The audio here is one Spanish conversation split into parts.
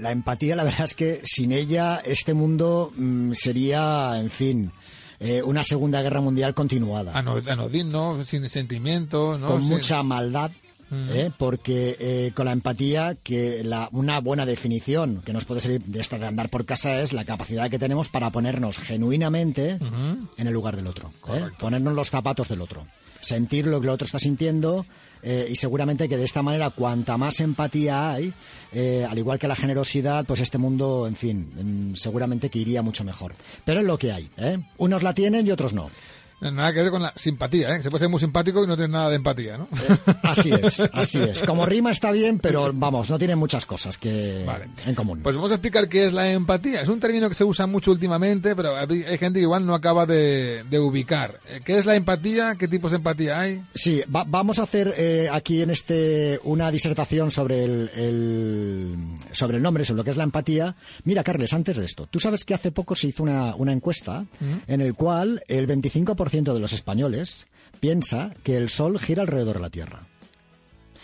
la empatía, la verdad es que sin ella este mundo mm, sería, en fin, eh, una Segunda Guerra Mundial continuada. Anodín, ¿no? Sin sentimiento, ¿no? Con mucha maldad. Mm. ¿eh? porque eh, con la empatía, que la, una buena definición que nos puede servir de esta de andar por casa es la capacidad que tenemos para ponernos genuinamente en el lugar del otro, ponernos los zapatos del otro sentir lo que el otro está sintiendo eh, y seguramente que de esta manera cuanta más empatía hay, eh, al igual que la generosidad, pues este mundo, en fin, seguramente que iría mucho mejor. Pero es lo que hay, ¿eh? Unos la tienen y otros no. Nada que ver con la simpatía, ¿eh? Se puede ser muy simpático y no tener nada de empatía, ¿no? Eh, así es, así es. Como rima está bien, pero vamos, no tiene muchas cosas que en común. Pues vamos a explicar qué es la empatía. Es un término que se usa mucho últimamente, pero hay gente que igual no acaba de, ubicar. Eh, ¿Qué es la empatía? ¿Qué tipos de empatía hay? Sí, vamos a hacer eh, aquí en este una disertación sobre el, sobre el nombre, sobre lo que es la empatía. Mira, Carles, antes de esto, tú sabes que hace poco se hizo una, una encuesta en el cual el 25% de los españoles piensa que el Sol gira alrededor de la Tierra.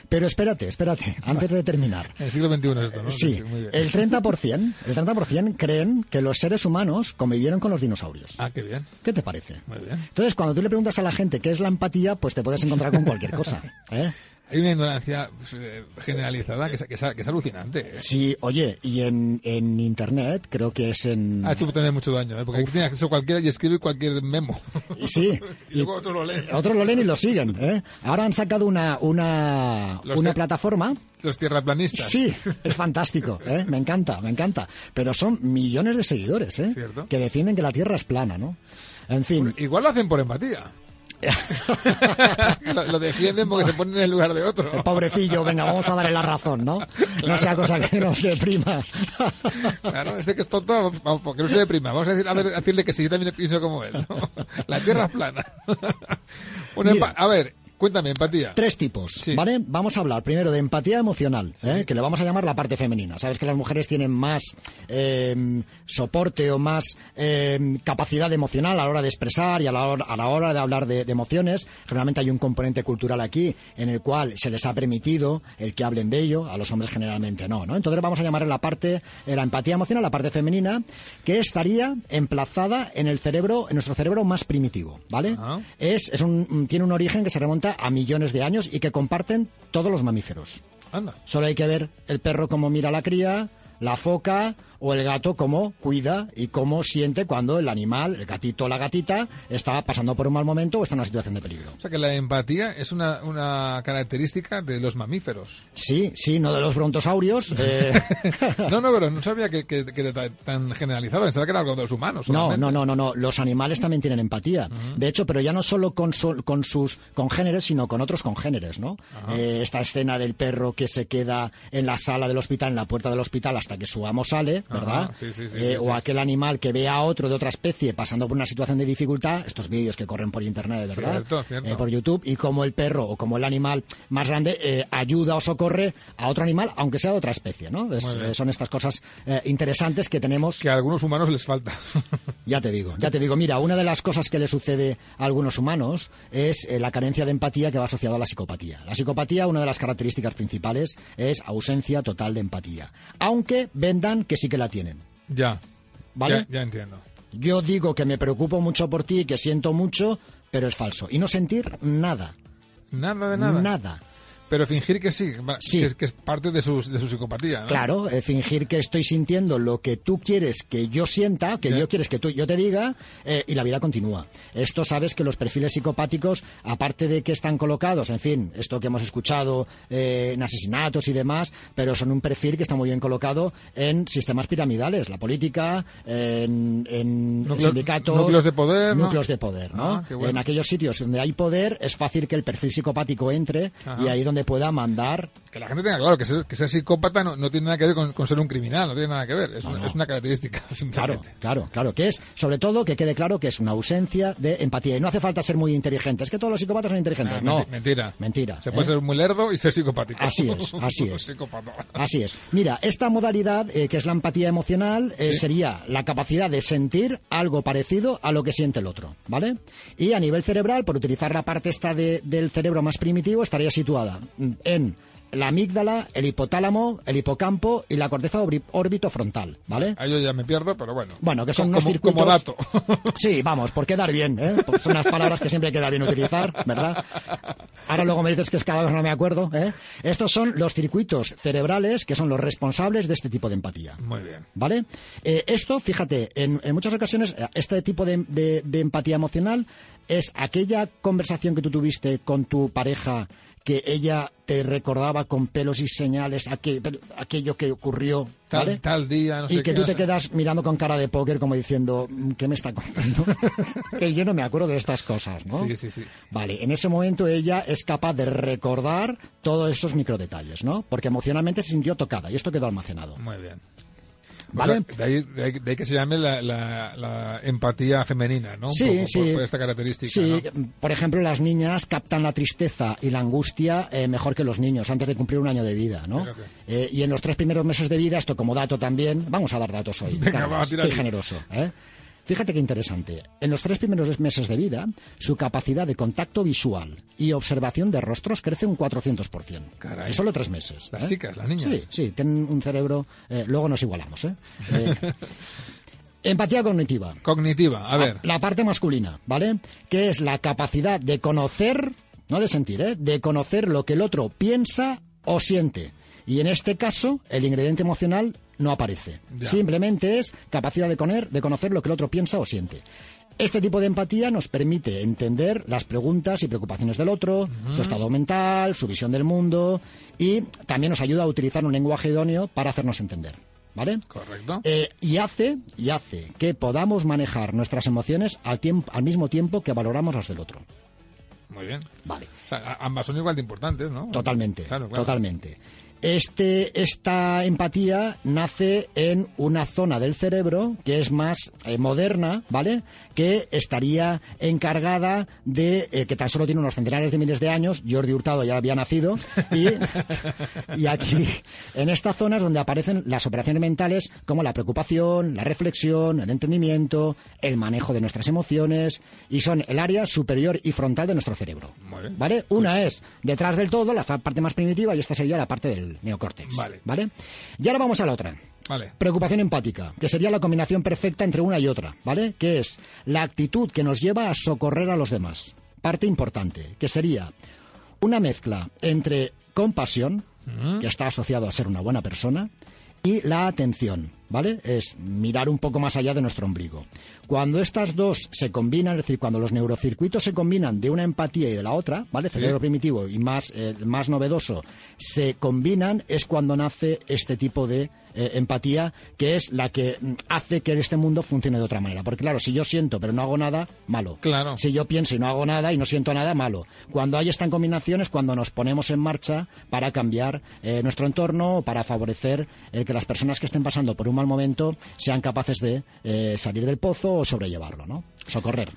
Pero espérate, espérate, antes de terminar. El siglo XXI es esto, ¿no? Sí, el 30%, el 30% creen que los seres humanos convivieron con los dinosaurios. Ah, qué bien. ¿Qué te parece? Muy bien. Entonces, cuando tú le preguntas a la gente qué es la empatía, pues te puedes encontrar con cualquier cosa. ¿eh? Hay una ignorancia pues, eh, generalizada que es, que es, alucinante. ¿eh? Sí, oye, y en, en Internet creo que es en... Ha hecho tener mucho daño, ¿eh? porque aquí tiene acceso cualquiera y escribe cualquier memo. Sí. y, luego otros lo leen. Otros lo leen y lo siguen. ¿eh? Ahora han sacado una, una, una plataforma... Los tierraplanistas. Sí, es fantástico, ¿eh? me encanta, me encanta. Pero son millones de seguidores ¿eh? que defienden que la Tierra es plana, ¿no? En fin. igual lo hacen por empatía. lo, defienden porque se ponen en el lugar de otro. El pobrecillo, venga, vamos a darle la razón, ¿no? No sea cosa que nos deprima. claro, este que es tonto, vamos, porque no se deprima. Vamos a, decirle que sí, yo también pienso como él. La tierra es plana. a ver, Cuéntame, empatía. Tres tipos, ¿vale? Vamos a hablar primero de empatía emocional, ¿eh? que le vamos a llamar la parte femenina. Sabes que las mujeres tienen más em, soporte o más em, capacidad emocional a la hora de expresar y a la hora, a la hora de hablar de, emociones. Generalmente hay un componente cultural aquí en el cual se les ha permitido el que hablen de ello, a los hombres generalmente no, ¿no? Entonces vamos a llamar la parte, la empatía emocional, la parte femenina, que estaría emplazada en el cerebro, en nuestro cerebro más primitivo, ¿vale? Es, es un, tiene un origen que se remonta a millones de años y que comparten todos los mamíferos. Solo hay que ver el perro como mira a la cría, la foca o el gato cómo cuida y cómo siente cuando el animal, el gatito o la gatita, está pasando por un mal momento o está en una situación de peligro. O sea que la empatía es una, una característica de los mamíferos. Sí, sí, no de los brontosaurios. Eh. no, no, pero no sabía que, que, era tan generalizado, pensaba que era algo de los humanos. No, no, no, no, no, los animales también tienen empatía. De hecho, pero ya no solo con, con sus congéneres, sino con otros congéneres, ¿no? Eh, esta escena del perro que se queda en la sala del hospital, en la puerta del hospital, hasta que su amo sale, ¿verdad? Eh, o aquel animal que ve a otro de otra especie pasando por una situación de dificultad, estos vídeos que corren por internet, ¿verdad? Eh, por YouTube, y como el perro o como el animal más grande eh, ayuda o socorre a otro animal, aunque sea de otra especie, ¿no? son estas cosas interesantes que tenemos. Que a algunos humanos les falta. ya te digo, ya te digo. Mira, una de las cosas que le sucede a algunos humanos es la carencia de empatía que va asociada a la psicopatía. La psicopatía, una de las características principales es ausencia total de empatía. Aunque vendan que sí que la tienen. Ya. ¿Vale? Ya, entiendo. Yo digo que me preocupo mucho por ti, que siento mucho, pero es falso. Y no sentir nada. Nada de nada. Nada. Pero fingir que sí, Que, es, parte de su, de su psicopatía. ¿no? Claro, eh, fingir que estoy sintiendo lo que tú quieres que yo sienta, que yo quieres que tú, yo te diga, eh, y la vida continúa. Esto sabes que los perfiles psicopáticos, aparte de que están colocados, en fin, esto que hemos escuchado eh, en asesinatos y demás, pero son un perfil que está muy bien colocado en sistemas piramidales, la política, en, sindicatos. Núcleos de poder. Núcleos de poder, ¿no? Ah, en aquellos sitios donde hay poder es fácil que el perfil psicopático entre y ahí donde donde pueda mandar que la gente tenga claro que ser, que ser psicópata no, no, tiene nada que ver con, ser un criminal, no tiene nada que ver, es, una, es una, característica. Claro, claro, claro, que es, sobre todo, que quede claro que es una ausencia de empatía. Y no hace falta ser muy inteligente, es que todos los psicópatas son inteligentes. Ah, no, mentira. Mentira. Se puede ¿eh? ser muy lerdo y ser psicopático. Así es, así es. así es. Mira, esta modalidad, eh, que es la empatía emocional, eh, sería la capacidad de sentir algo parecido a lo que siente el otro, ¿vale? Y a nivel cerebral, por utilizar la parte esta del cerebro más primitivo, estaría situada en la amígdala, el hipotálamo, el hipocampo y la corteza órbito frontal, ¿vale? Ahí yo ya me pierdo, pero bueno. Bueno, que son unos circuitos... Como dato. Sí, vamos, por quedar bien, ¿eh? son unas palabras que siempre queda bien utilizar, ¿verdad? Ahora luego me dices que es cada vez no me acuerdo, ¿eh? Estos son los circuitos cerebrales que son los responsables de este tipo de empatía. Muy bien. ¿Vale? Eh, esto, fíjate, en, muchas ocasiones este tipo de, de empatía emocional es aquella conversación que tú tuviste con tu pareja que ella te recordaba con pelos y señales aquello que ocurrió tal, tal día y que tú te quedas mirando con cara de póker como diciendo mm, ¿qué me está contando? que yo no me acuerdo de estas cosas ¿no? sí, sí, sí vale, en ese momento ella es capaz de recordar todos esos microdetalles ¿no? porque emocionalmente se sintió tocada y esto quedó almacenado muy bien de, ahí, que se llame la, empatía femenina, ¿no? Sí, sí. Por, esta característica. Sí, por ejemplo, las niñas captan la tristeza y la angustia eh, mejor que los niños antes de cumplir un año de vida, ¿no? Eh, y en los tres primeros meses de vida, esto como dato también, vamos a dar datos hoy. Venga, estoy generoso, ¿eh? Fíjate qué interesante. En los tres primeros meses de vida, su capacidad de contacto visual y observación de rostros crece un 400%. Caray. En solo tres meses. Las ¿eh? chicas, las niñas. Sí, sí, tienen un cerebro... Eh, luego nos igualamos, ¿eh? eh empatía cognitiva. Cognitiva, a ver. La parte masculina, ¿vale? Que es la capacidad de conocer, no de sentir, ¿eh? De conocer lo que el otro piensa o siente. Y en este caso, el ingrediente emocional no aparece. Simplemente es capacidad de, de conocer lo que el otro piensa o siente. Este tipo de empatía nos permite entender las preguntas y preocupaciones del otro, su estado mental, su visión del mundo y también nos ayuda a utilizar un lenguaje idóneo para hacernos entender. ¿Vale? Correcto. Eh, y, hace, y hace que podamos manejar nuestras emociones al, tiempo, al mismo tiempo que valoramos las del otro. Muy bien. Vale. ambas son igual de importantes, ¿no? Totalmente. Totalmente. Este, esta empatía nace en una zona del cerebro que es más eh, moderna, ¿vale? Que estaría encargada de, eh, que tan solo tiene unos centenares de miles de años, Jordi Hurtado ya había nacido, y, y aquí, en esta zona es donde aparecen las operaciones mentales como la preocupación, la reflexión, el entendimiento, el manejo de nuestras emociones, y son el área superior y frontal de nuestro cerebro. ¿Vale? Una es detrás del todo, la parte más primitiva, y esta sería la parte del neocórtex. Vale. ¿Vale? Y ahora vamos a la otra. Vale. Preocupación empática, que sería la combinación perfecta entre una y otra, ¿vale? Que es la actitud que nos lleva a socorrer a los demás. Parte importante, que sería una mezcla entre compasión, mm. que está asociado a ser una buena persona, y la atención, ¿vale? Es mirar un poco más allá de nuestro ombligo. Cuando estas dos se combinan, es decir, cuando los neurocircuitos se combinan de una empatía y de la otra, ¿vale? Cerebro primitivo y más, eh, más novedoso, se combinan, es cuando nace este tipo de eh, empatía, que es la que mm, hace que este mundo funcione de otra manera. Porque claro, si yo siento pero no hago nada, malo. Claro. Si yo pienso y no hago nada y no siento nada, malo. Cuando hay esta combinación es cuando nos ponemos en marcha para cambiar eh, nuestro entorno, para favorecer el que las personas que estén pasando por un mal momento sean capaces de eh, salir del pozo o sobrellevarlo, ¿no? Socorrer.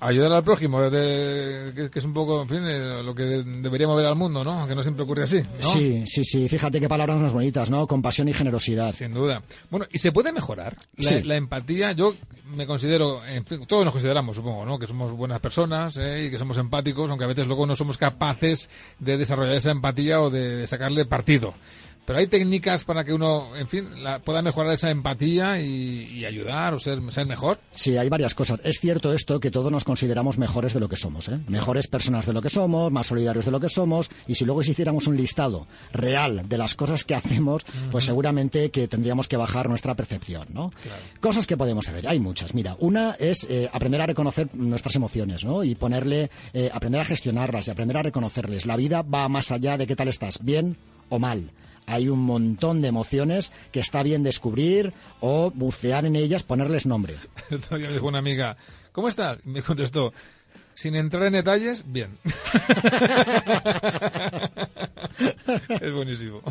Ayudar al prójimo, que, es un poco, en fin, eh, lo que deberíamos ver al mundo, ¿no? Aunque no siempre ocurre así, Sí, sí, sí. Fíjate qué palabras más bonitas, ¿no? Compasión y generosidad. Sin duda. Bueno, ¿y se puede mejorar? La, empatía, yo me considero, en fin, todos nos consideramos, supongo, ¿no? Que somos buenas personas ¿eh? y que somos empáticos, aunque a veces luego no somos capaces de desarrollar esa empatía o de sacarle partido. Pero hay técnicas para que uno, en fin, pueda mejorar esa empatía y, ayudar o ser, ser, mejor. Sí, hay varias cosas. Es cierto esto que todos nos consideramos mejores de lo que somos, ¿eh? Mejores personas de lo que somos, más solidarios de lo que somos. Y si luego hiciéramos un listado real de las cosas que hacemos, pues seguramente que tendríamos que bajar nuestra percepción, ¿no? Cosas que podemos hacer. Hay muchas. Mira, una es eh, aprender a reconocer nuestras emociones, ¿no? Y ponerle, eh, aprender a gestionarlas y aprender a reconocerles. La vida va más allá de qué tal estás, bien o mal hay un montón de emociones que está bien descubrir o bucear en ellas, ponerles nombre. Todavía me dijo una amiga, ¿cómo estás? me contestó, sin entrar en detalles, bien. es buenísimo.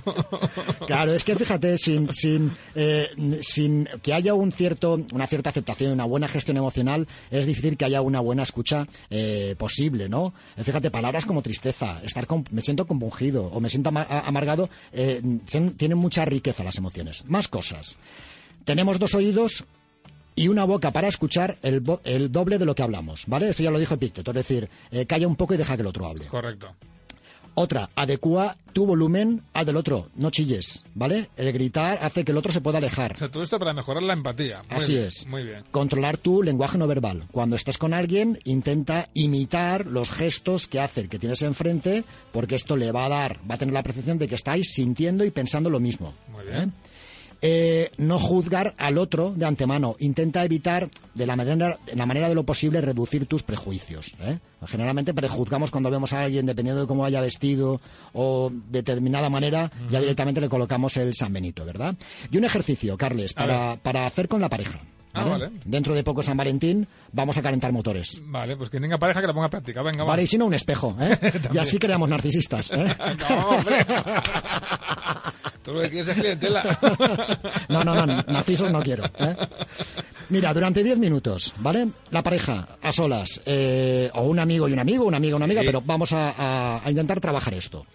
Claro, es que fíjate, sin, sin, eh, sin que haya un cierto, una cierta aceptación, una buena gestión emocional, es difícil que haya una buena escucha eh, posible, ¿no? Eh, fíjate, palabras como tristeza, estar me siento compungido o me siento amargado, tienen mucha riqueza las emociones. Más cosas. Tenemos dos oídos y una boca para escuchar el, el, doble de lo que hablamos, ¿vale? Esto ya lo dijo Epicteto, es decir, calla un poco y deja que el otro hable. Correcto. Otra, adecua tu volumen al del otro, no chilles, ¿vale? El gritar hace que el otro se pueda alejar. O sea, todo esto para mejorar la empatía. Así es. Muy bien. Controlar tu lenguaje no verbal. Cuando estás con alguien, intenta imitar los gestos que hace el que tienes enfrente, porque esto le va a dar, va a tener la percepción de que estáis sintiendo y pensando lo mismo. Muy bien. ¿eh? Eh, no juzgar al otro de antemano. Intenta evitar, de la manera, de la manera de lo posible, reducir tus prejuicios. ¿eh? Generalmente prejuzgamos cuando vemos a alguien, dependiendo de cómo haya vestido o de determinada manera, ya directamente le colocamos el San Benito, ¿verdad? Y un ejercicio, Carles, para, para hacer con la pareja. Ah, Dentro de poco San Valentín vamos a calentar motores. Vale, pues que tenga pareja que la ponga a práctica. Venga, vale. y si no, un espejo. ¿eh? y así creamos narcisistas. ¿eh? no, hombre. Tú lo que quieres es clientela. no, no, no, narcisos no quiero. ¿eh? Mira, durante 10 minutos, ¿vale? La pareja a solas, eh, o un amigo y un amigo, una amiga y una amiga, pero vamos a, intentar trabajar esto.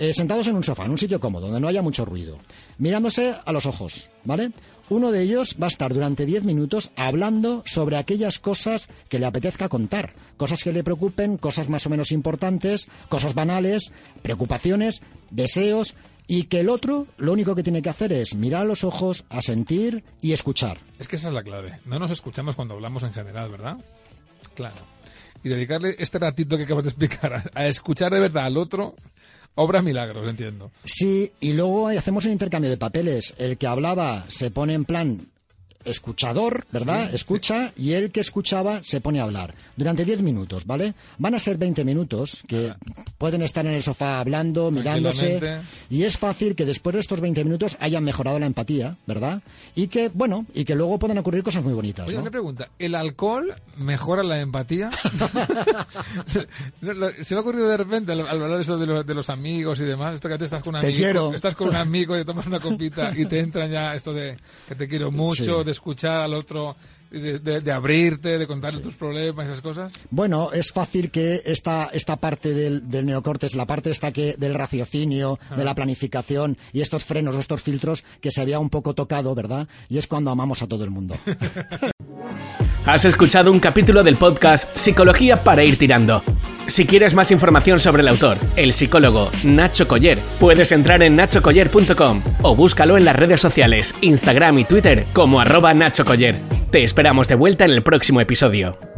Eh, sentados en un sofá, en un sitio cómodo, donde no haya mucho ruido, mirándose a los ojos, ¿vale? Uno de ellos va a estar durante 10 minutos hablando sobre aquellas cosas que le apetezca contar, cosas que le preocupen, cosas más o menos importantes, cosas banales, preocupaciones, deseos, y que el otro lo único que tiene que hacer es mirar a los ojos, asentir y escuchar. Es que esa es la clave. No nos escuchamos cuando hablamos en general, ¿verdad? Claro. Y dedicarle este ratito que acabas de explicar a escuchar de verdad al otro Obra milagros, entiendo. Sí, y luego hacemos un intercambio de papeles. El que hablaba se pone en plan escuchador, ¿verdad? Escucha y el que escuchaba se pone a hablar durante 10 minutos, ¿vale? Van a ser 20 minutos que pueden estar en el sofá hablando, mirándose y es fácil que después de estos 20 minutos hayan mejorado la empatía, ¿verdad? Y que, bueno, y que luego puedan ocurrir cosas muy bonitas. Oye, una pregunta, ¿el alcohol mejora la empatía? se me ha ocurrido de repente al, hablar de eso de los, amigos y demás, esto que te estás con un amigo, estás con un amigo y tomas una copita y te entra ya esto de que te quiero mucho, de escuchar al otro, de, abrirte, de contarle tus problemas, esas cosas? Bueno, es fácil que esta, esta parte del, del neocortes, la parte esta que del raciocinio, de la planificación y estos frenos o estos filtros que se había un poco tocado, ¿verdad? Y es cuando amamos a todo el mundo. Has escuchado un capítulo del podcast Psicología para ir tirando. Si quieres más información sobre el autor, el psicólogo Nacho Coller, puedes entrar en nachocoller.com o búscalo en las redes sociales, Instagram y Twitter como arroba Nacho Coller. Te esperamos de vuelta en el próximo episodio.